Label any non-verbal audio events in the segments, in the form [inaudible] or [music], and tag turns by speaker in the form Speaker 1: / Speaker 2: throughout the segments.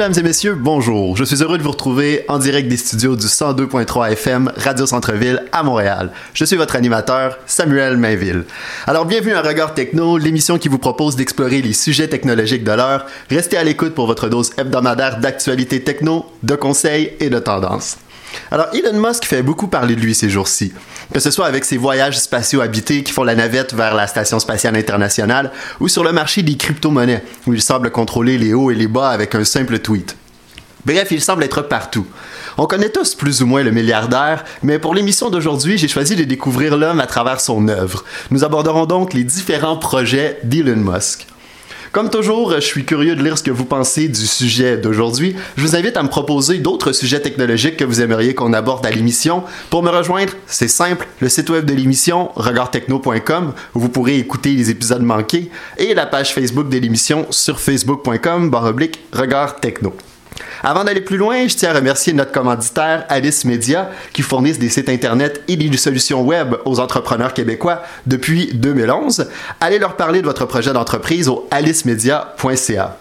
Speaker 1: Mesdames et messieurs, bonjour. Je suis heureux de vous retrouver en direct des studios du 102.3 FM Radio Centre-Ville à Montréal. Je suis votre animateur, Samuel Mainville. Alors, bienvenue à Regard Techno, l'émission qui vous propose d'explorer les sujets technologiques de l'heure. Restez à l'écoute pour votre dose hebdomadaire d'actualité techno, de conseils et de tendances. Alors, Elon Musk fait beaucoup parler de lui ces jours-ci, que ce soit avec ses voyages spatiaux habités qui font la navette vers la Station spatiale internationale ou sur le marché des crypto-monnaies, où il semble contrôler les hauts et les bas avec un simple tweet. Bref, il semble être partout. On connaît tous plus ou moins le milliardaire, mais pour l'émission d'aujourd'hui, j'ai choisi de découvrir l'homme à travers son œuvre. Nous aborderons donc les différents projets d'Elon Musk. Comme toujours, je suis curieux de lire ce que vous pensez du sujet d'aujourd'hui. Je vous invite à me proposer d'autres sujets technologiques que vous aimeriez qu'on aborde à l'émission. Pour me rejoindre, c'est simple, le site web de l'émission, regardtechno.com, où vous pourrez écouter les épisodes manqués, et la page Facebook de l'émission sur facebook.com, barre oblique, regard techno. Avant d'aller plus loin, je tiens à remercier notre commanditaire Alice Media qui fournissent des sites internet et des solutions web aux entrepreneurs québécois depuis 2011. Allez leur parler de votre projet d'entreprise au alicemedia.ca.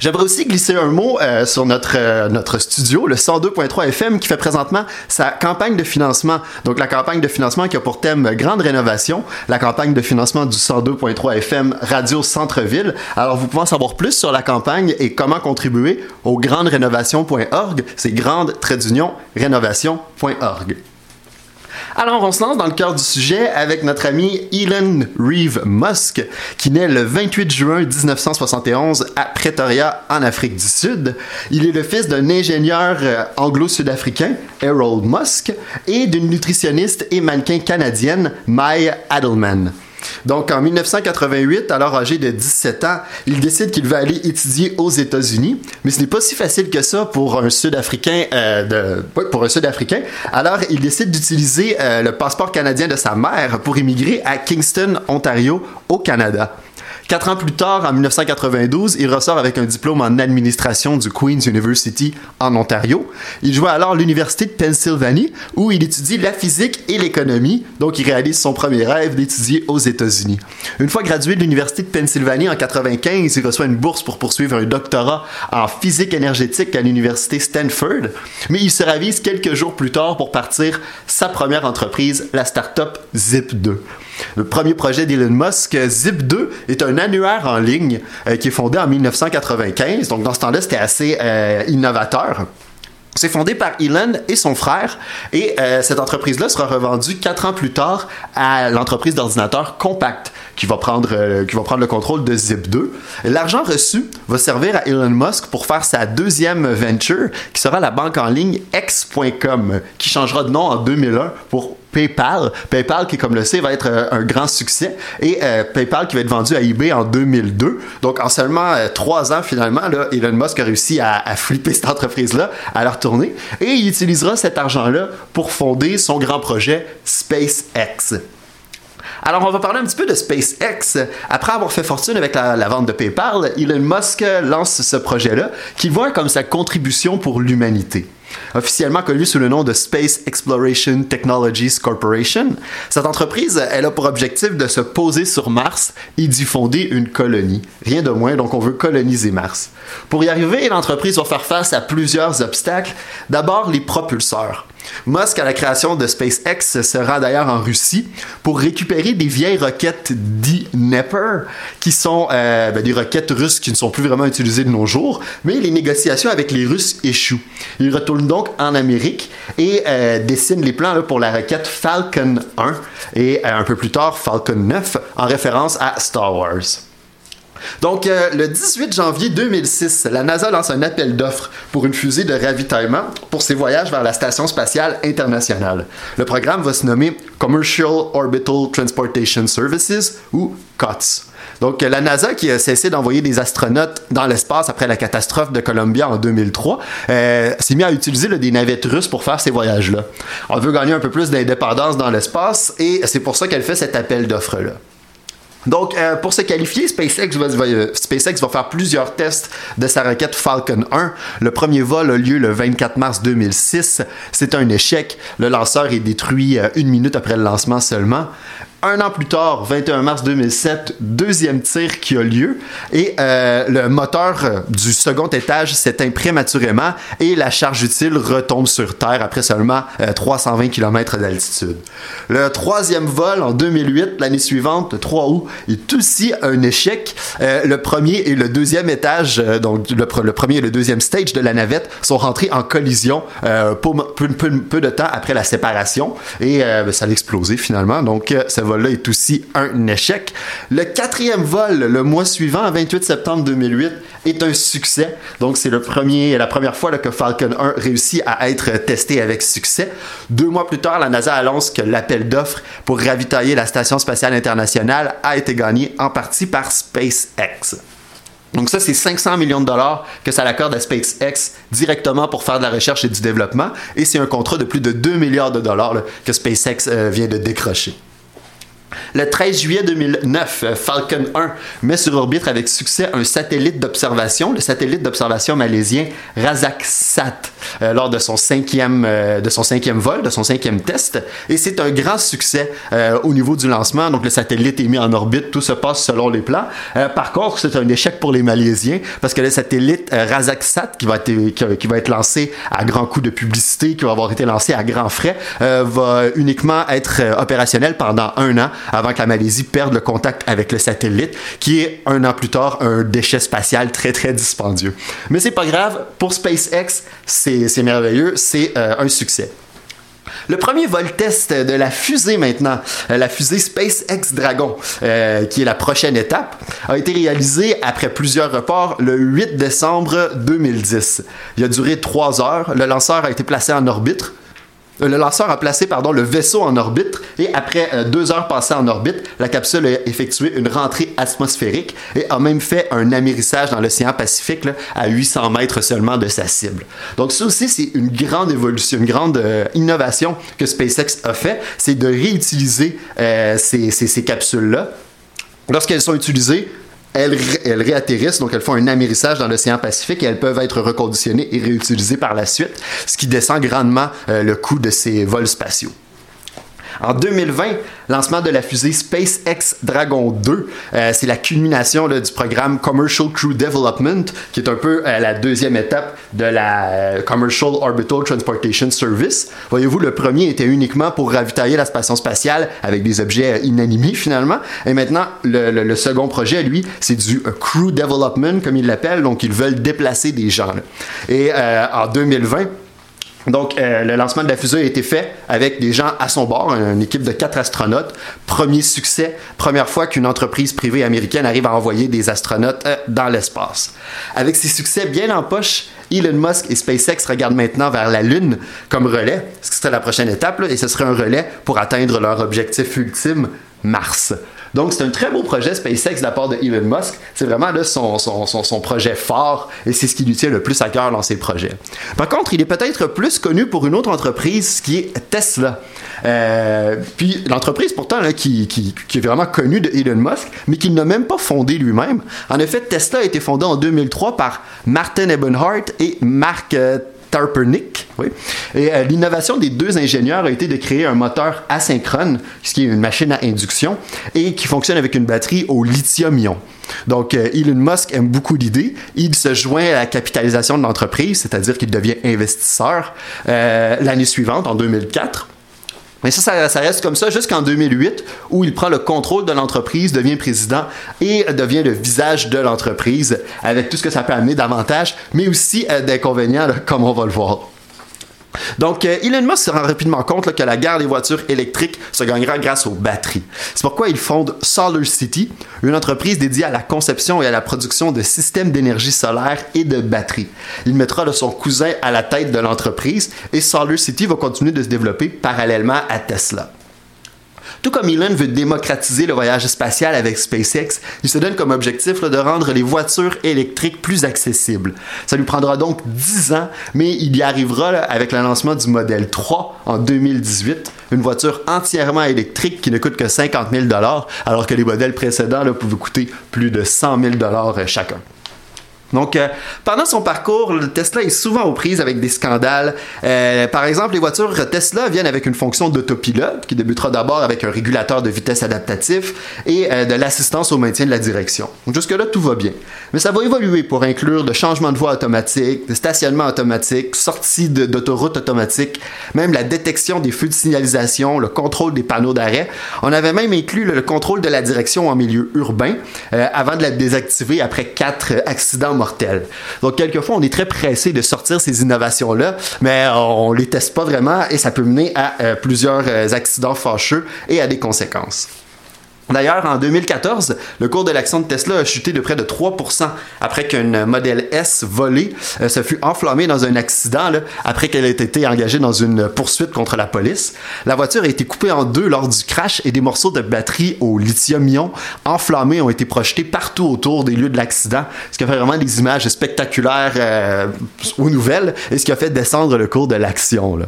Speaker 1: J'aimerais aussi glisser un mot euh, sur notre, euh, notre studio, le 102.3 FM, qui fait présentement sa campagne de financement. Donc, la campagne de financement qui a pour thème Grande Rénovation, la campagne de financement du 102.3 FM Radio Centre-Ville. Alors, vous pouvez en savoir plus sur la campagne et comment contribuer au granderénovation.org. C'est grande trait d'union rénovation.org. Alors, on se lance dans le cœur du sujet avec notre ami Elon Reeve Musk, qui naît le 28 juin 1971 à Pretoria, en Afrique du Sud. Il est le fils d'un ingénieur euh, anglo-sud-africain, Harold Musk, et d'une nutritionniste et mannequin canadienne, Maya Adelman. Donc, en 1988, alors âgé de 17 ans, il décide qu'il va aller étudier aux États-Unis. Mais ce n'est pas si facile que ça pour un Sud-Africain. Euh. Alors, il décide d'utiliser euh, le passeport canadien de sa mère pour immigrer à Kingston, Ontario, au Canada. Quatre ans plus tard, en 1992, il ressort avec un diplôme en administration du Queen's University en Ontario. Il joue alors à l'Université de Pennsylvanie où il étudie la physique et l'économie, donc il réalise son premier rêve d'étudier aux États-Unis. Une fois gradué de l'Université de Pennsylvanie en 1995, il reçoit une bourse pour poursuivre un doctorat en physique énergétique à l'Université Stanford, mais il se ravise quelques jours plus tard pour partir sa première entreprise, la start-up Zip2. Le premier projet d'Elon Musk, Zip2, est un annuaire en ligne euh, qui est fondé en 1995. Donc, dans ce temps-là, c'était assez euh, innovateur. C'est fondé par Elon et son frère et euh, cette entreprise-là sera revendue quatre ans plus tard à l'entreprise d'ordinateur Compact qui va prendre qui va prendre le contrôle de Zip2. L'argent reçu va servir à Elon Musk pour faire sa deuxième venture qui sera la banque en ligne X.com qui changera de nom en 2001 pour PayPal. PayPal, qui, comme le sait, va être euh, un grand succès. Et euh, PayPal qui va être vendu à eBay en 2002. Donc, en seulement euh, trois ans, finalement, Elon Musk a réussi à, flipper cette entreprise-là, à la retourner. Et il utilisera cet argent-là pour fonder son grand projet SpaceX. Alors, on va parler un petit peu de SpaceX. Après avoir fait fortune avec la, la vente de PayPal, Elon Musk lance ce projet-là qui voit comme sa contribution pour l'humanité officiellement connue sous le nom de Space Exploration Technologies Corporation. Cette entreprise, a pour objectif de se poser sur Mars et d'y fonder une colonie. Rien de moins, donc on veut coloniser Mars. Pour y arriver, l'entreprise va faire face à plusieurs obstacles. D'abord, les propulseurs. Musk, à la création de SpaceX, se rend d'ailleurs en Russie pour récupérer des vieilles roquettes Dnepr, qui sont euh, ben, des roquettes russes qui ne sont plus vraiment utilisées de nos jours, mais les négociations avec les Russes échouent. Il retourne donc en Amérique et euh, dessine les plans pour la roquette Falcon 1 et euh, un peu plus tard Falcon 9 en référence à Star Wars. Donc, euh, le 18 janvier 2006, la NASA lance un appel d'offres pour une fusée de ravitaillement pour ses voyages vers la Station spatiale internationale. Le programme va se nommer Commercial Orbital Transportation Services ou COTS. Donc, la NASA, qui a cessé d'envoyer des astronautes dans l'espace après la catastrophe de Columbia en 2003, euh, s'est mis à utiliser des navettes russes pour faire ces voyages-là. On veut gagner un peu plus d'indépendance dans l'espace et c'est pour ça qu'elle fait cet appel d'offres-là. Donc, euh, pour se qualifier, SpaceX va, SpaceX va faire plusieurs tests de sa roquette Falcon 1. Le premier vol a lieu le 24 mars 2006. C'est un échec. Le lanceur est détruit euh, une minute après le lancement seulement. Un an plus tard, 21 mars 2007, deuxième tir qui a lieu et euh, le moteur euh, du second étage s'éteint prématurément et la charge utile retombe sur Terre après seulement 320 km d'altitude. Le troisième vol en 2008, l'année suivante, le 3 août, est aussi un échec. le premier et le deuxième étage, donc le, premier et le deuxième stage de la navette sont rentrés en collision peu, de temps après la séparation et ça a explosé finalement. Donc vol-là est aussi un échec. Le quatrième vol, le mois suivant, 28 septembre 2008, est un succès. Donc, c'est le premier, la première fois que Falcon 1 réussit à être testé avec succès. Deux mois plus tard, la NASA annonce que l'appel d'offres pour ravitailler la Station spatiale internationale a été gagné en partie par SpaceX. Donc ça, c'est 500 millions de dollars que ça l'accorde à SpaceX directement pour faire de la recherche et du développement. Et c'est un contrat de plus de 2 milliards de dollars que SpaceX euh, vient de décrocher. Le 13 juillet 2009, euh, Falcon 1 met sur orbite avec succès un satellite d'observation, le satellite d'observation malaisien Razaksat, euh, lors de son, cinquième, euh, vol, de son cinquième test. Et c'est un grand succès au niveau du lancement. Donc le satellite est mis en orbite, tout se passe selon les plans. par contre, c'est un échec pour les Malaisiens parce que le satellite Razaksat, qui va, être, qui, va être lancé à grands coups de publicité, qui va avoir été lancé à grands frais, va uniquement être opérationnel pendant un an avant que la Malaisie perde le contact avec le satellite, qui est un an plus tard un déchet spatial très très dispendieux. Mais c'est pas grave, pour SpaceX, c'est merveilleux, c'est euh, un succès. Le premier vol test de la fusée maintenant, euh, la fusée SpaceX Dragon, euh, qui est la prochaine étape, a été réalisé après plusieurs reports le 8 décembre 2010. Il a duré trois heures. Le lanceur a été placé en orbite le lanceur a placé pardon, le vaisseau en orbite et après euh, deux heures passées en orbite, la capsule a effectué une rentrée atmosphérique et a même fait un amérissage dans l'océan Pacifique à 800 mètres seulement de sa cible. Donc ça aussi, c'est une grande évolution, une grande euh, innovation que SpaceX a fait, c'est de réutiliser euh, ces capsules-là. Lorsqu'elles sont utilisées, elles, réatterrissent, donc elles font un amérissage dans l'océan Pacifique et elles peuvent être reconditionnées et réutilisées par la suite, ce qui descend grandement euh, le coût de ces vols spatiaux. En 2020, lancement de la fusée SpaceX Dragon 2. Euh, c'est la culmination du programme Commercial Crew Development, qui est un peu euh, la deuxième étape de la euh, Commercial Orbital Transportation Service. Voyez-vous, le premier était uniquement pour ravitailler la station spatiale avec des objets inanimés finalement. Et maintenant, le, second projet, lui, c'est du Crew Development, comme ils l'appellent. Donc, ils veulent déplacer des gens. Et en 2020, donc, euh, le lancement de la fusée a été fait avec des gens à son bord, une équipe de quatre astronautes. Premier succès, première fois qu'une entreprise privée américaine arrive à envoyer des astronautes euh, dans l'espace. Avec ces succès bien en poche, Elon Musk et SpaceX regardent maintenant vers la Lune comme relais, ce qui serait la prochaine étape, et ce serait un relais pour atteindre leur objectif ultime, Mars. Donc, c'est un très beau projet SpaceX de la part de Elon Musk. C'est vraiment son, son, projet fort et c'est ce qui lui tient le plus à cœur dans ses projets. Par contre, il est peut-être plus connu pour une autre entreprise qui est Tesla. Euh, puis l'entreprise pourtant qui, est vraiment connue de Elon Musk, mais qu'il n'a même pas fondée lui-même. En effet, Tesla a été fondée en 2003 par Martin Ebenhardt et Mark euh, Tarpernick. Oui. Et euh, l'innovation des deux ingénieurs a été de créer un moteur asynchrone, ce qui est une machine à induction, et qui fonctionne avec une batterie au lithium-ion. Donc, euh, Elon Musk aime beaucoup l'idée. Il se joint à la capitalisation de l'entreprise, c'est-à-dire qu'il devient investisseur euh, l'année suivante, en 2004. Mais ça, ça, reste comme ça jusqu'en 2008, où il prend le contrôle de l'entreprise, devient président et devient le visage de l'entreprise, avec tout ce que ça peut amener d'avantages, mais aussi euh, d'inconvénients, comme on va le voir. Donc, euh, Elon Musk se rend rapidement compte que la guerre des voitures électriques se gagnera grâce aux batteries. C'est pourquoi il fonde Solar City, une entreprise dédiée à la conception et à la production de systèmes d'énergie solaire et de batteries. Il mettra son cousin à la tête de l'entreprise et Solar City va continuer de se développer parallèlement à Tesla. Tout comme Elon veut démocratiser le voyage spatial avec SpaceX, il se donne comme objectif de rendre les voitures électriques plus accessibles. Ça lui prendra donc 10 ans, mais il y arrivera avec le du modèle 3 en 2018, une voiture entièrement électrique qui ne coûte que 50 000 alors que les modèles précédents pouvaient coûter plus de 100 000 chacun. Donc, euh, pendant son parcours, le Tesla est souvent aux prises avec des scandales. Euh, par exemple, les voitures Tesla viennent avec une fonction d'autopilote qui débutera d'abord avec un régulateur de vitesse adaptatif et euh, de l'assistance au maintien de la direction. Jusque-là, tout va bien. Mais ça va évoluer pour inclure de changements de voie automatique, de stationnement automatique, sortie d'autoroute automatique, même la détection des feux de signalisation, le contrôle des panneaux d'arrêt. On avait même inclus le, contrôle de la direction en milieu urbain avant de la désactiver après quatre accidents Donc, quelquefois, on est très pressé de sortir ces innovations-là, mais on les teste pas vraiment et ça peut mener à euh, plusieurs euh, accidents fâcheux et à des conséquences. D'ailleurs, en 2014, le cours de l'action de Tesla a chuté de près de 3% après qu'une modèle S volée euh, se fut enflammée dans un accident après qu'elle ait été engagée dans une poursuite contre la police. La voiture a été coupée en deux lors du crash et des morceaux de batterie au lithium-ion enflammés ont été projetés partout autour des lieux de l'accident, ce qui a fait vraiment des images spectaculaires euh, aux nouvelles et ce qui a fait descendre le cours de l'action.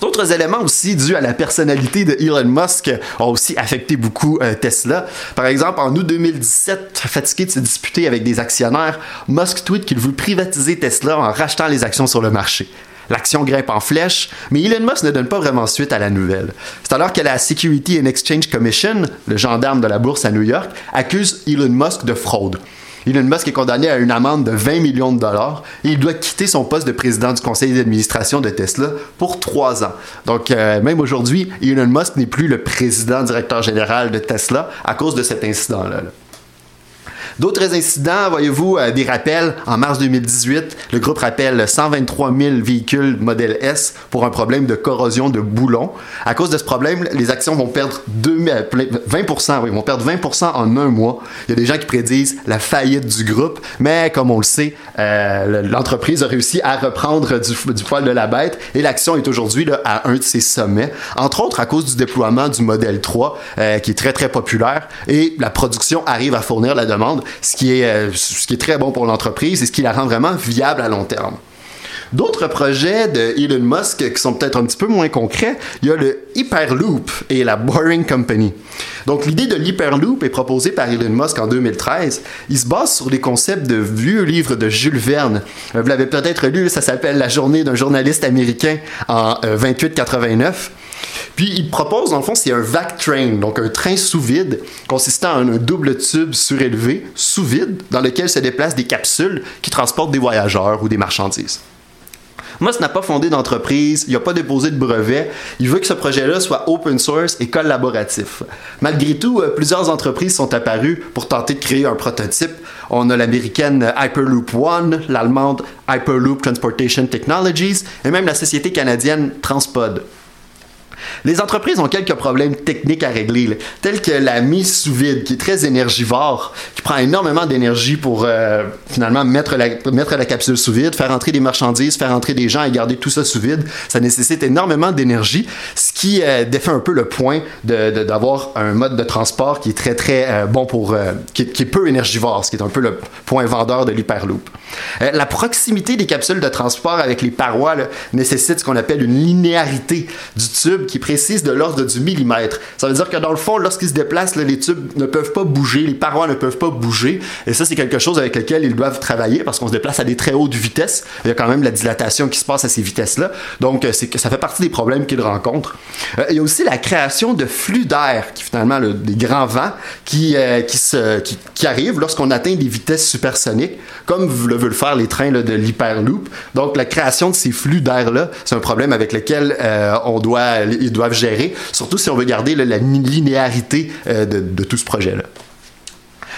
Speaker 1: D'autres éléments aussi dus à la personnalité de Elon Musk ont aussi affecté beaucoup euh, Tesla. Par exemple, en août 2017, fatigué de se disputer avec des actionnaires, Musk tweet qu'il veut privatiser Tesla en rachetant les actions sur le marché. L'action grimpe en flèche, mais Elon Musk ne donne pas vraiment suite à la nouvelle. C'est alors que la Security and Exchange Commission, le gendarme de la bourse à New York, accuse Elon Musk de fraude. Elon Musk est condamné à une amende de 20 millions de dollars et il doit quitter son poste de président du conseil d'administration de Tesla pour trois ans. Donc, euh, même aujourd'hui, Elon Musk n'est plus le président directeur général de Tesla à cause de cet incident-là. là D'autres incidents, voyez-vous, euh, des rappels. En mars 2018, le groupe rappelle 123 000 véhicules modèle S pour un problème de corrosion de boulons. À cause de ce problème, les actions vont perdre 20 euh, oui, vont perdre 20 en un mois. Il y a des gens qui prédisent la faillite du groupe, mais comme on le sait, euh, l'entreprise a réussi à reprendre du, poil de la bête et l'action est aujourd'hui à un de ses sommets, entre autres à cause du déploiement du modèle 3 qui est très très populaire et la production arrive à fournir la demande ce qui est, euh, ce qui est très bon pour l'entreprise et ce qui la rend vraiment viable à long terme. D'autres projets de Elon Musk qui sont peut-être un petit peu moins concrets, il y a le Hyperloop et la Boring Company. Donc l'idée de l'Hyperloop est proposée par Elon Musk en 2013. Il se base sur des concepts de vieux livres de Jules Verne. Euh, vous l'avez peut-être lu, ça s'appelle La journée d'un journaliste américain en 2889. Puis il propose, dans le fond, c'est un vac train, donc un train sous vide, consistant en un double tube surélevé, sous vide, dans lequel se déplacent des capsules qui transportent des voyageurs ou des marchandises. Musk n'a pas fondé d'entreprise, il n'a pas déposé de brevet. Il veut que ce projet-là soit open source et collaboratif. Malgré tout, euh, plusieurs entreprises sont apparues pour tenter de créer un prototype. On a l'américaine Hyperloop One, l'allemande Hyperloop Transportation Technologies et même la société canadienne Transpod. Les entreprises ont quelques problèmes techniques à régler, tels que la mise sous vide, qui est très énergivore, qui prend énormément d'énergie pour euh, finalement mettre la, mettre la capsule sous vide, faire entrer des marchandises, faire entrer des gens et garder tout ça sous vide. Ça nécessite énormément d'énergie, ce qui euh, défait un peu le point d'avoir un mode de transport qui est très très euh, bon pour. Qui, qui, est peu énergivore, ce qui est un peu le point vendeur de l'Hyperloop. La proximité des capsules de transport avec les parois nécessite ce qu'on appelle une linéarité du tube qui précise de l'ordre du millimètre. Ça veut dire que dans le fond, lorsqu'ils se déplacent, les tubes ne peuvent pas bouger, les parois ne peuvent pas bouger. Et ça, c'est quelque chose avec lequel ils doivent travailler parce qu'on se déplace à des très hautes vitesses. Il y a quand même la dilatation qui se passe à ces vitesses-là. Donc, euh, ça fait partie des problèmes qu'ils rencontrent. Euh, il y a aussi la création de flux d'air, qui finalement des grands vents qui, euh, qui, arrivent lorsqu'on atteint des vitesses supersoniques, comme le veulent faire les trains de l'hyperloop. Donc, la création de ces flux d'air-là, c'est un problème avec lequel on doit ils doivent gérer, surtout si on veut garder la linéarité euh, de, tout ce projet-là.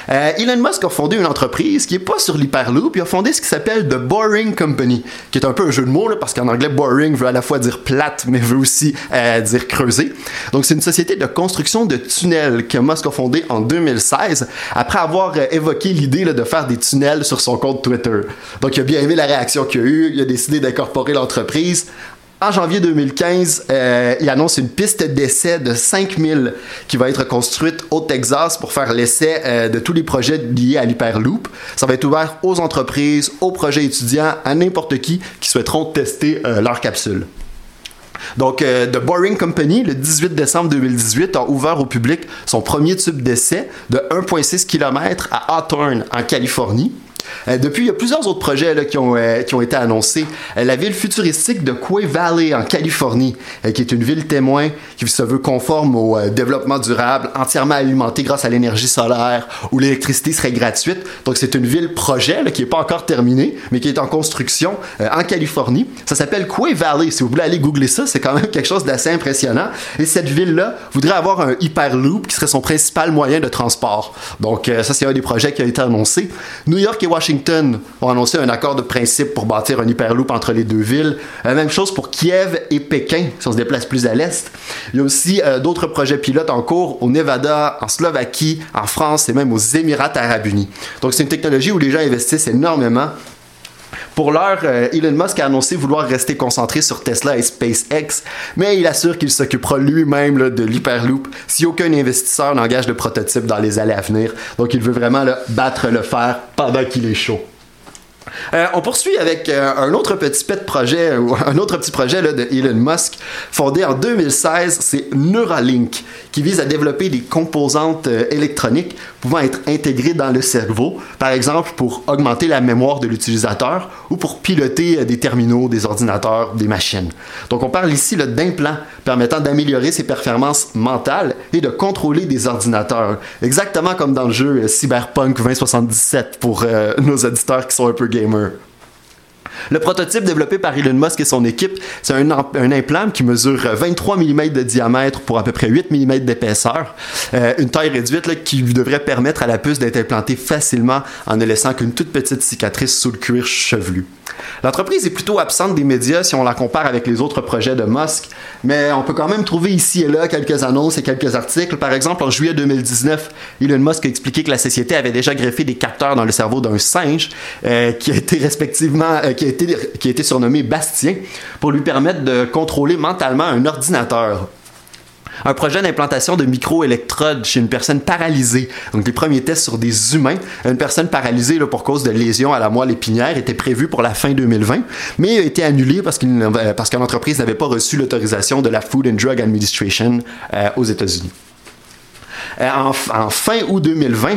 Speaker 1: Euh, Elon Musk a fondé une entreprise qui n'est pas sur l'Hyperloop, il a fondé ce qui s'appelle The Boring Company, qui est un peu un jeu de mots, parce qu'en anglais, boring veut à la fois dire plate, mais veut aussi euh, dire creuser. Donc, c'est une société de construction de tunnels que Musk a fondé en 2016, après avoir évoqué l'idée de faire des tunnels sur son compte Twitter. Donc, il a bien aimé la réaction qu'il a eue, il a décidé d'incorporer l'entreprise. En janvier 2015, euh, il annonce une piste d'essai de 5000 qui va être construite au Texas pour faire l'essai euh, de tous les projets liés à l'Hyperloop. Ça va être ouvert aux entreprises, aux projets étudiants, à n'importe qui qui souhaiteront tester euh, leur capsule. Donc, The Boring Company, le 18 décembre 2018, a ouvert au public son premier tube d'essai de 1,6 km à Hawthorne, en Californie. Euh, depuis, il y a plusieurs autres projets là, qui, ont, euh, qui ont été annoncés. Euh, la ville futuristique de Quay Valley en Californie, qui est une ville témoin qui se veut conforme au développement durable, entièrement alimentée grâce à l'énergie solaire, où l'électricité serait gratuite. Donc c'est une ville projet qui n'est pas encore terminée, mais qui est en construction en Californie. Ça s'appelle Quay Valley. Si vous voulez aller googler ça, c'est quand même quelque chose d'assez impressionnant. Et cette ville-là voudrait avoir un Hyperloop qui serait son principal moyen de transport. Donc ça, c'est un des projets qui a été annoncé. New York et Washington ont annoncé un accord de principe pour bâtir un hyperloop entre les deux villes. La même chose pour Kiev et Pékin, si on se déplace plus à l'est. Il y a aussi euh, d'autres projets pilotes en cours au Nevada, en Slovaquie, en France et même aux Émirats arabes unis. Donc c'est une technologie où les gens investissent énormément pour l'heure, euh, Elon Musk a annoncé vouloir rester concentré sur Tesla et SpaceX, mais il assure qu'il s'occupera lui-même de l'Hyperloop si aucun investisseur n'engage de prototype dans les années à venir. Donc il veut vraiment battre le fer pendant qu'il est chaud. Euh, on poursuit avec euh, un autre petit pet projet, [laughs] un autre petit projet de Elon Musk, fondé en 2016, c'est Neuralink, qui vise à développer des composantes euh, électroniques pouvant être intégrées dans le cerveau, par exemple pour augmenter la mémoire de l'utilisateur ou pour piloter des terminaux, des ordinateurs, des machines. Donc on parle ici d'implants permettant d'améliorer ses performances mentales et de contrôler des ordinateurs, exactement comme dans le jeu Cyberpunk 2077 pour [laughs] nos auditeurs qui sont un peu gamer. Le prototype développé par Elon Musk et son équipe, c'est un, implant qui mesure 23 mm de diamètre pour à peu près 8 mm d'épaisseur. Euh, une taille réduite qui devrait permettre à la puce d'être implantée facilement en ne laissant qu'une toute petite cicatrice sous le cuir chevelu. L'entreprise est plutôt absente des médias si on la compare avec les autres projets de Musk, mais on peut quand même trouver ici et là quelques annonces et quelques articles. Par exemple, en juillet 2019, Elon Musk a expliqué que la société avait déjà greffé des capteurs dans le cerveau d'un singe euh, qui a été respectivement euh, qui a été surnommé Bastien pour lui permettre de contrôler mentalement un ordinateur un projet d'implantation de micro-électrodes chez une personne paralysée. Donc, les premiers tests sur des humains. Une personne paralysée pour cause de lésions à la moelle épinière était prévu pour la fin 2020, mais a été annulé parce, qu'il, parce que l'entreprise n'avait pas reçu l'autorisation de la Food and Drug Administration euh, aux États-Unis. Euh, en, fin août 2020,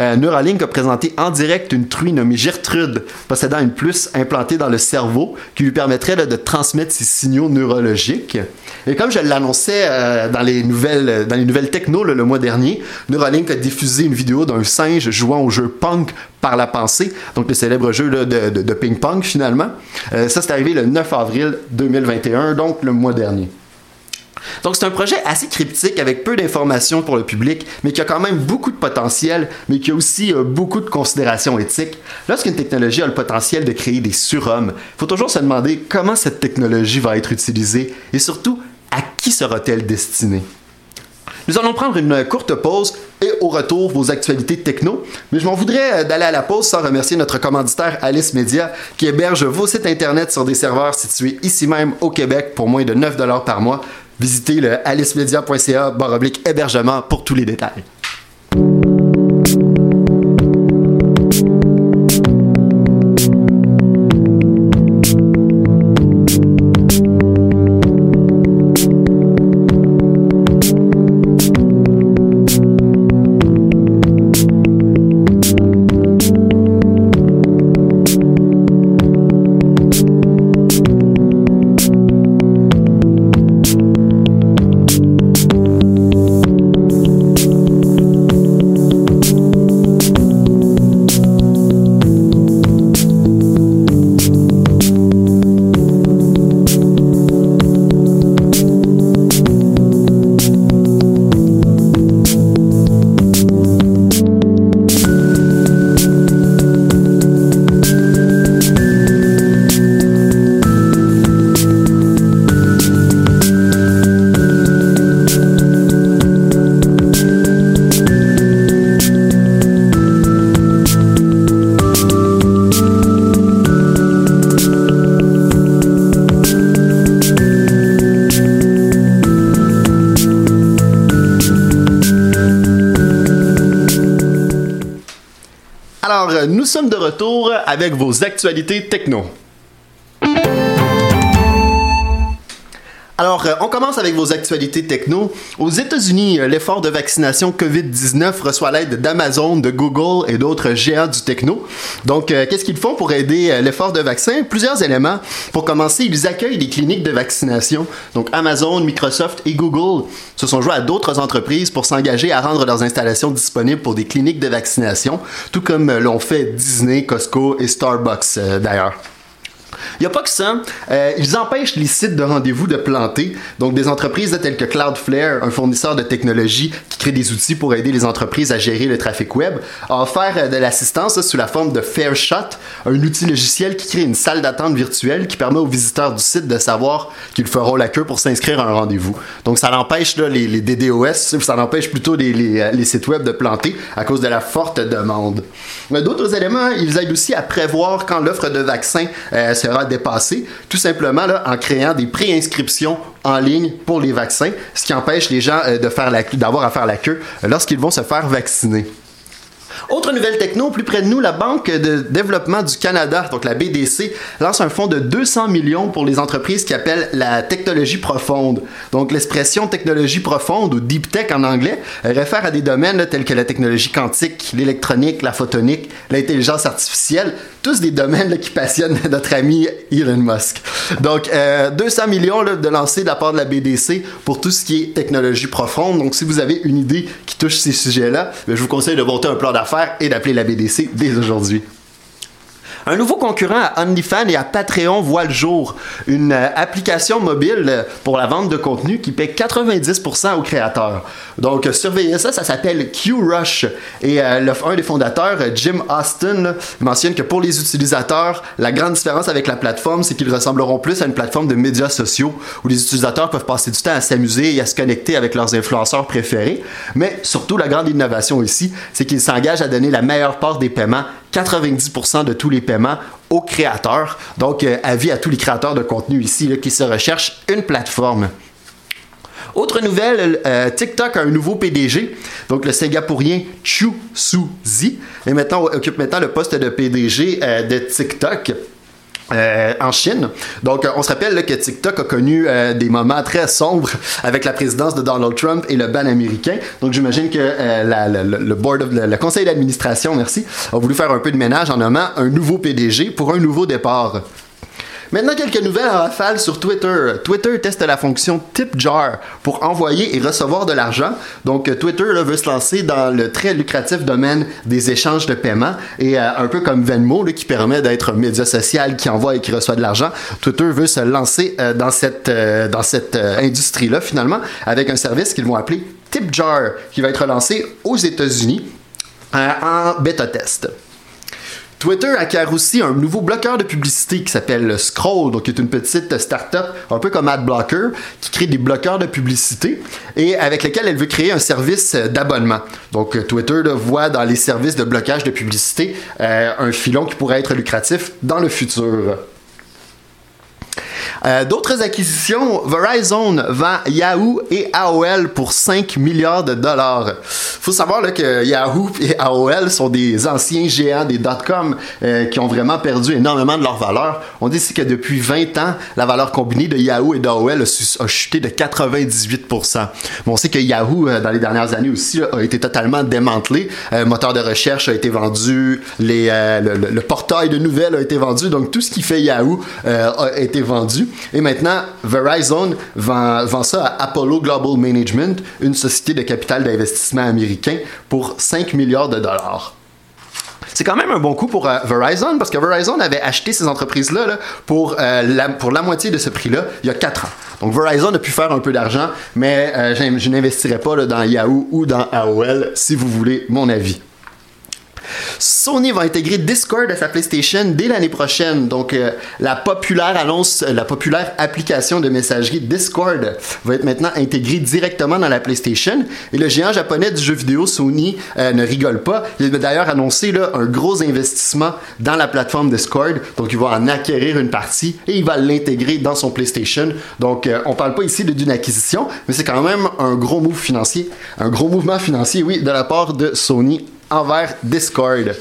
Speaker 1: euh, Neuralink a présenté en direct une truie nommée Gertrude, possédant une puce implantée dans le cerveau qui lui permettrait de transmettre ses signaux neurologiques. Et comme je l'annonçais euh, dans, les nouvelles, dans techno le mois dernier, Neuralink a diffusé une vidéo d'un singe jouant au jeu Punk par la pensée, donc le célèbre jeu de, de ping-pong finalement. ça, c'est arrivé le 9 avril 2021, donc le mois dernier. Donc c'est un projet assez cryptique avec peu d'informations pour le public, mais qui a quand même beaucoup de potentiel, mais qui a aussi euh, beaucoup de considérations éthiques. Lorsqu'une technologie a le potentiel de créer des surhommes, il faut toujours se demander comment cette technologie va être utilisée et surtout à qui sera-t-elle destinée? Nous allons prendre une courte pause et au retour vos actualités techno. Mais je m'en voudrais euh, d'aller à la pause sans remercier notre commanditaire Alice Media qui héberge vos sites internet sur des serveurs situés ici même au Québec pour moins de 9 par mois. Visitez le alicemedia.ca hébergement pour tous les détails. Sommes de retour avec vos actualités techno. Alors, euh, on commence avec vos actualités techno. Aux États-Unis, euh, l'effort de vaccination COVID-19 reçoit l'aide d'Amazon, de Google et d'autres géants du techno. Donc, euh, qu'est-ce qu'ils font pour aider l'effort de vaccin? Plusieurs éléments. Pour commencer, ils accueillent des cliniques de vaccination. Donc, Amazon, Microsoft et Google se sont joués à d'autres entreprises pour s'engager à rendre leurs installations disponibles pour des cliniques de vaccination, tout comme l'ont fait Disney, Costco et Starbucks d'ailleurs. Il n'y a pas que ça. Euh, ils empêchent les sites de rendez-vous de planter. Donc, des entreprises telles que Cloudflare, un fournisseur de technologie qui crée des outils pour aider les entreprises à gérer le trafic web, a offert euh, de l'assistance sous la forme de FairShot, un outil logiciel qui crée une salle d'attente virtuelle qui permet aux visiteurs du site de savoir qu'ils feront la queue pour s'inscrire à un rendez-vous. Donc, ça empêche les, DDoS, ça empêche plutôt les, euh, les, sites web de planter à cause de la forte demande. D'autres éléments, ils aident aussi à prévoir quand l'offre de vaccins sera dépassé, tout simplement en créant des préinscriptions en ligne pour les vaccins, ce qui empêche les gens euh, d'avoir à faire la queue lorsqu'ils vont se faire vacciner. Autre nouvelle techno, plus près de nous, la Banque de développement du Canada, donc la BDC, lance un fonds de 200 millions pour les entreprises qui appellent la technologie profonde. Donc l'expression technologie profonde ou deep tech en anglais réfère à des domaines tels que la technologie quantique, l'électronique, la photonique, l'intelligence artificielle, tous des domaines qui passionnent [laughs] notre ami Elon Musk. Donc 200 euh, millions de lancés de la part de la BDC pour tout ce qui est technologie profonde. Donc si vous avez une idée qui touche ces sujets-là, ben, je vous conseille de monter un plan d'affaires et d'appeler la BDC dès aujourd'hui. Un nouveau concurrent à OnlyFans et à Patreon voit le jour. Une euh, application mobile euh, pour la vente de contenu qui paie 90% aux créateurs. Donc, euh, surveillez ça, ça s'appelle QRush. Et un des fondateurs, Jim Austin, mentionne que pour les utilisateurs, la grande différence avec la plateforme, c'est qu'ils ressembleront plus à une plateforme de médias sociaux où les utilisateurs peuvent passer du temps à s'amuser et à se connecter avec leurs influenceurs préférés. Mais surtout, la grande innovation ici, c'est qu'ils s'engagent à donner la meilleure part des paiements 90% de tous les paiements aux créateurs. Donc, euh, avis à tous les créateurs de contenu ici qui se recherchent une plateforme. Autre nouvelle, euh, TikTok a un nouveau PDG, donc le singapourien Chu Su-zi, et occupe maintenant le poste de PDG euh, de TikTok. Euh, en Chine. Donc, euh, on se rappelle que TikTok a connu euh, des moments très sombres avec la présidence de Donald Trump et le ban américain. Donc, j'imagine que le, board le conseil d'administration, merci, a voulu faire un peu de ménage en nommant un nouveau PDG pour un nouveau départ. Maintenant, quelques nouvelles en rafale sur Twitter. Twitter teste la fonction Tip Jar pour envoyer et recevoir de l'argent. Donc, Twitter veut se lancer dans le très lucratif domaine des échanges de paiement et euh, un peu comme Venmo qui permet d'être un média social qui envoie et qui reçoit de l'argent. Twitter veut se lancer euh, dans cette, euh, dans cette industrie-là finalement avec un service qu'ils vont appeler Tip Jar qui va être lancé aux États-Unis en bêta test. Twitter acquiert aussi un nouveau bloqueur de publicité qui s'appelle Scroll, donc qui est une petite start-up un peu comme AdBlocker qui crée des bloqueurs de publicité et avec lequel elle veut créer un service d'abonnement. Donc Twitter voit dans les services de blocage de publicité euh, un filon qui pourrait être lucratif dans le futur. Euh, d'autres acquisitions, Verizon vend Yahoo et AOL pour 5 milliards de dollars. faut savoir que Yahoo et AOL sont des anciens géants des dot-com euh, qui ont vraiment perdu énormément de leur valeur. On dit ici que depuis 20 ans, la valeur combinée de Yahoo et d'AOL a, chuté de 98%. on sait que Yahoo, euh, dans les dernières années aussi, a été totalement démantelé. Moteur de recherche a été vendu, le, portail de nouvelles a été vendu, donc tout ce qui fait Yahoo a été vendu. Et maintenant, Verizon vend, ça à Apollo Global Management, une société de capital d'investissement américain, pour 5 milliards de dollars. C'est quand même un bon coup pour euh, Verizon parce que Verizon avait acheté ces entreprises-là pour, euh, la, pour la moitié de ce prix-là il y a 4 ans. Donc Verizon a pu faire un peu d'argent, mais euh, je n'investirai pas dans Yahoo ou dans AOL si vous voulez mon avis. Sony va intégrer Discord à sa PlayStation dès l'année prochaine. Donc, euh, la populaire annonce, euh, la populaire application de messagerie Discord va être maintenant intégrée directement dans la PlayStation. Et le géant japonais du jeu vidéo Sony euh, ne rigole pas. Il a d'ailleurs annoncé là, un gros investissement dans la plateforme Discord. Donc, il va en acquérir une partie et il va l'intégrer dans son PlayStation. Donc, on parle pas ici d'une acquisition, mais c'est quand même un gros financier, un gros mouvement financier, oui, de la part de Sony envers Discord.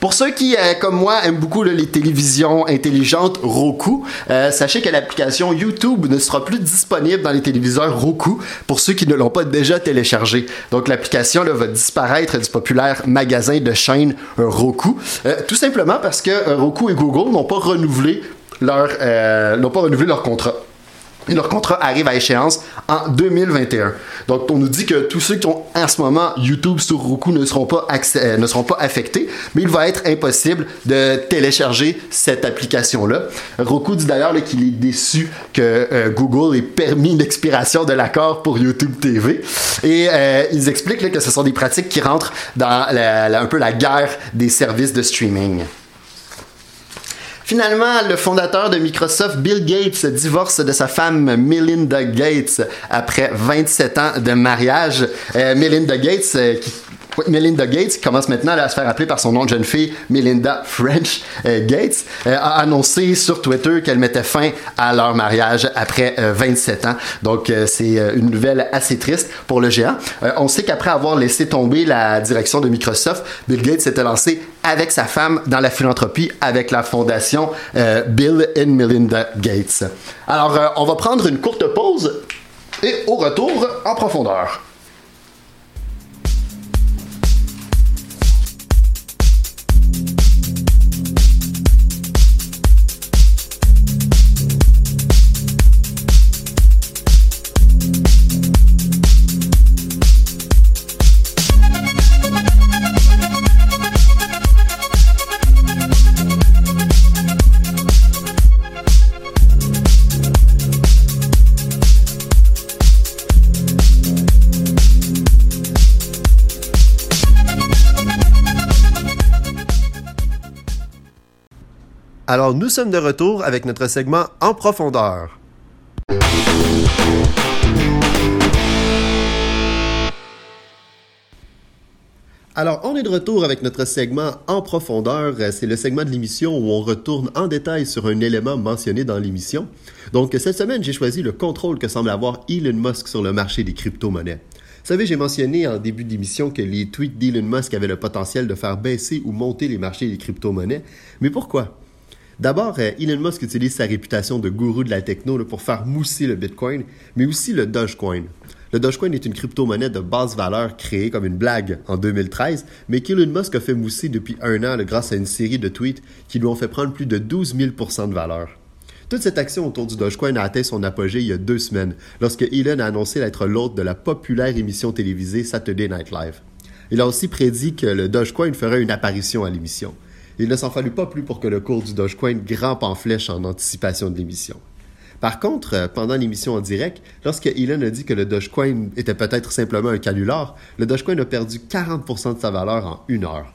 Speaker 1: Pour ceux qui, euh, comme moi, aiment beaucoup les télévisions intelligentes Roku, euh, sachez que l'application YouTube ne sera plus disponible dans les téléviseurs Roku pour ceux qui ne l'ont pas déjà téléchargé. Donc l'application va disparaître du populaire magasin de chaînes Roku, tout simplement parce que Roku et Google n'ont pas renouvelé leur, n'ont pas renouvelé leur contrat et leur contrat arrive à échéance en 2021. Donc, on nous dit que tous ceux qui ont en ce moment YouTube sur Roku ne seront pas, euh, affectés, mais il va être impossible de télécharger cette application-là. Roku dit d'ailleurs qu'il est déçu que euh, Google ait permis l'expiration de l'accord pour YouTube TV. Et euh, ils expliquent que ce sont des pratiques qui rentrent dans un peu la guerre des services de streaming. Finalement, le fondateur de Microsoft, Bill Gates, divorce de sa femme Melinda Gates après 27 ans de mariage. Euh, Melinda Gates, euh, qui Melinda Gates, commence maintenant à se faire appeler par son nom de jeune fille, Melinda French euh, Gates, euh, a annoncé sur Twitter qu'elle mettait fin à leur mariage après 27 euh, ans. Donc, c'est une nouvelle assez triste pour le géant. on sait qu'après avoir laissé tomber la direction de Microsoft, Bill Gates s'était lancé avec sa femme dans la philanthropie avec la fondation Bill and Melinda Gates. Alors, on va prendre une courte pause et au retour en profondeur. Alors, nous sommes de retour avec notre segment En profondeur. Alors, on est de retour avec notre segment En profondeur. C'est le segment de l'émission où on retourne en détail sur un élément mentionné dans l'émission. Donc, cette semaine, j'ai choisi le contrôle que semble avoir Elon Musk sur le marché des crypto-monnaies. Vous savez, j'ai mentionné en début d'émission que les tweets d'Elon Musk avaient le potentiel de faire baisser ou monter les marchés des crypto-monnaies. Mais pourquoi? D'abord, euh, Elon Musk utilise sa réputation de gourou de la techno pour faire mousser le Bitcoin, mais aussi le Dogecoin. Le Dogecoin est une crypto-monnaie de basse valeur créée comme une blague en 2013, mais qu'Elon Musk a fait mousser depuis un an grâce à une série de tweets qui lui ont fait prendre plus de 12 000% de valeur. Toute cette action autour du Dogecoin a atteint son apogée il y a deux semaines, lorsque Elon a annoncé être l'hôte de la populaire émission télévisée Saturday Night Live. Il a aussi prédit que le Dogecoin ferait une apparition à l'émission. Il ne s'en fallut pas plus pour que le cours du Dogecoin grimpe en flèche en anticipation de l'émission. Par contre, euh, pendant l'émission en direct, lorsque Elon a dit que le Dogecoin était peut-être simplement un canular, le Dogecoin a perdu 40% de sa valeur en une heure.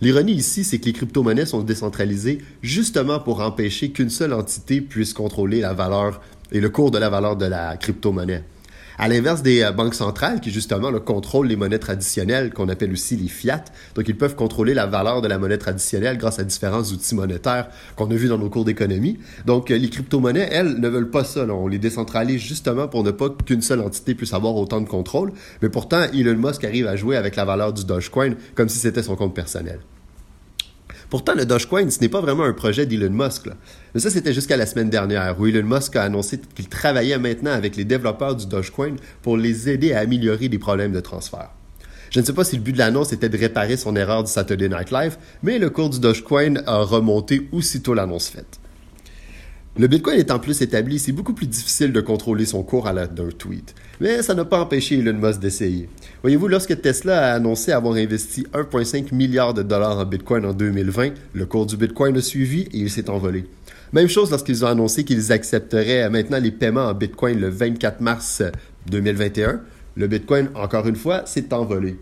Speaker 1: L'ironie ici, c'est que les crypto-monnaies sont décentralisées justement pour empêcher qu'une seule entité puisse contrôler la valeur et le cours de la valeur de la crypto-monnaie. À l'inverse des euh, banques centrales qui justement contrôlent les monnaies traditionnelles qu'on appelle aussi les fiat. Donc ils peuvent contrôler la valeur de la monnaie traditionnelle grâce à différents outils monétaires qu'on a vus dans nos cours d'économie. Donc euh, les crypto-monnaies, elles, ne veulent pas ça. On les décentralise justement pour ne pas qu'une seule entité puisse avoir autant de contrôle. Mais pourtant, Elon Musk arrive à jouer avec la valeur du Dogecoin comme si c'était son compte personnel. Pourtant, le Dogecoin, ce n'est pas vraiment un projet d'Elon Musk. Mais ça, c'était jusqu'à la semaine dernière, où Elon Musk a annoncé qu'il travaillait maintenant avec les développeurs du Dogecoin pour les aider à améliorer les problèmes de transfert. Je ne sais pas si le but de l'annonce était de réparer son erreur du Saturday Night Live, mais le cours du Dogecoin a remonté aussitôt l'annonce faite. Le Bitcoin étant plus établi, c'est beaucoup plus difficile de contrôler son cours à l'aide d'un tweet. Mais ça n'a pas empêché Elon Musk d'essayer. Voyez-vous, lorsque Tesla a annoncé avoir investi 1,5 milliard de dollars en Bitcoin en 2020, le cours du Bitcoin a suivi et il s'est envolé. Même chose lorsqu'ils ont annoncé qu'ils accepteraient maintenant les paiements en Bitcoin le 24 mars 2021. Le Bitcoin, encore une fois, s'est envolé.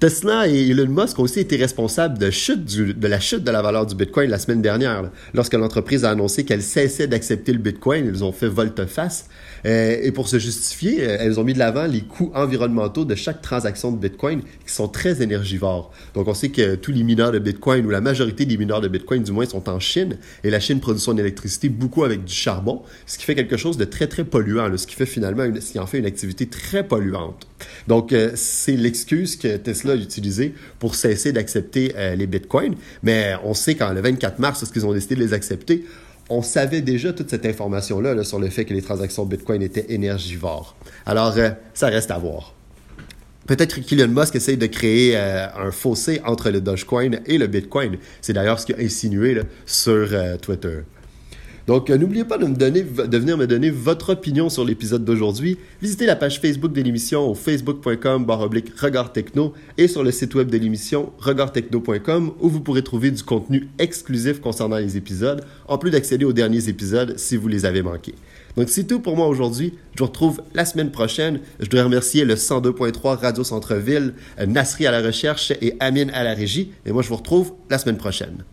Speaker 1: Tesla et Elon Musk ont aussi été responsables de la chute de la valeur du Bitcoin la semaine dernière. Lorsque l'entreprise a annoncé qu'elle cessait d'accepter le Bitcoin, ils ont fait volte-face. Euh, et pour se justifier, euh, elles ont mis de l'avant les coûts environnementaux de chaque transaction de Bitcoin qui sont très énergivores. Donc on sait que tous les mineurs de Bitcoin, ou la majorité des mineurs de Bitcoin du moins, sont en Chine. Et la Chine produit son électricité beaucoup avec du charbon, ce qui fait quelque chose de très très polluant, ce qui fait finalement ce qui en fait une activité très polluante. Donc euh, c'est l'excuse que Tesla a utilisé pour cesser d'accepter les bitcoins. Mais on sait qu'en le 24 mars, lorsqu'ils ont décidé de les accepter, on savait déjà toute cette information-là sur le fait que les transactions Bitcoin étaient énergivores. Alors, euh, ça reste à voir. Peut-être qu'Elon Musk essaye de créer euh, un fossé entre le Dogecoin et le Bitcoin. C'est d'ailleurs ce qu'il a insinué sur euh, Twitter. Donc, euh, n'oubliez pas de, venir me donner votre opinion sur l'épisode d'aujourd'hui. Visitez la page Facebook de l'émission au facebook.com regard techno et sur le site web de l'émission regardtechno.com où vous pourrez trouver du contenu exclusif concernant les épisodes, en plus d'accéder aux derniers épisodes si vous les avez manqués. Donc, c'est tout pour moi aujourd'hui. Je vous retrouve la semaine prochaine. Je dois remercier le 102.3 Radio Centre-Ville, euh, Nasri à la recherche et Amine à la régie. Et moi, je vous retrouve la semaine prochaine.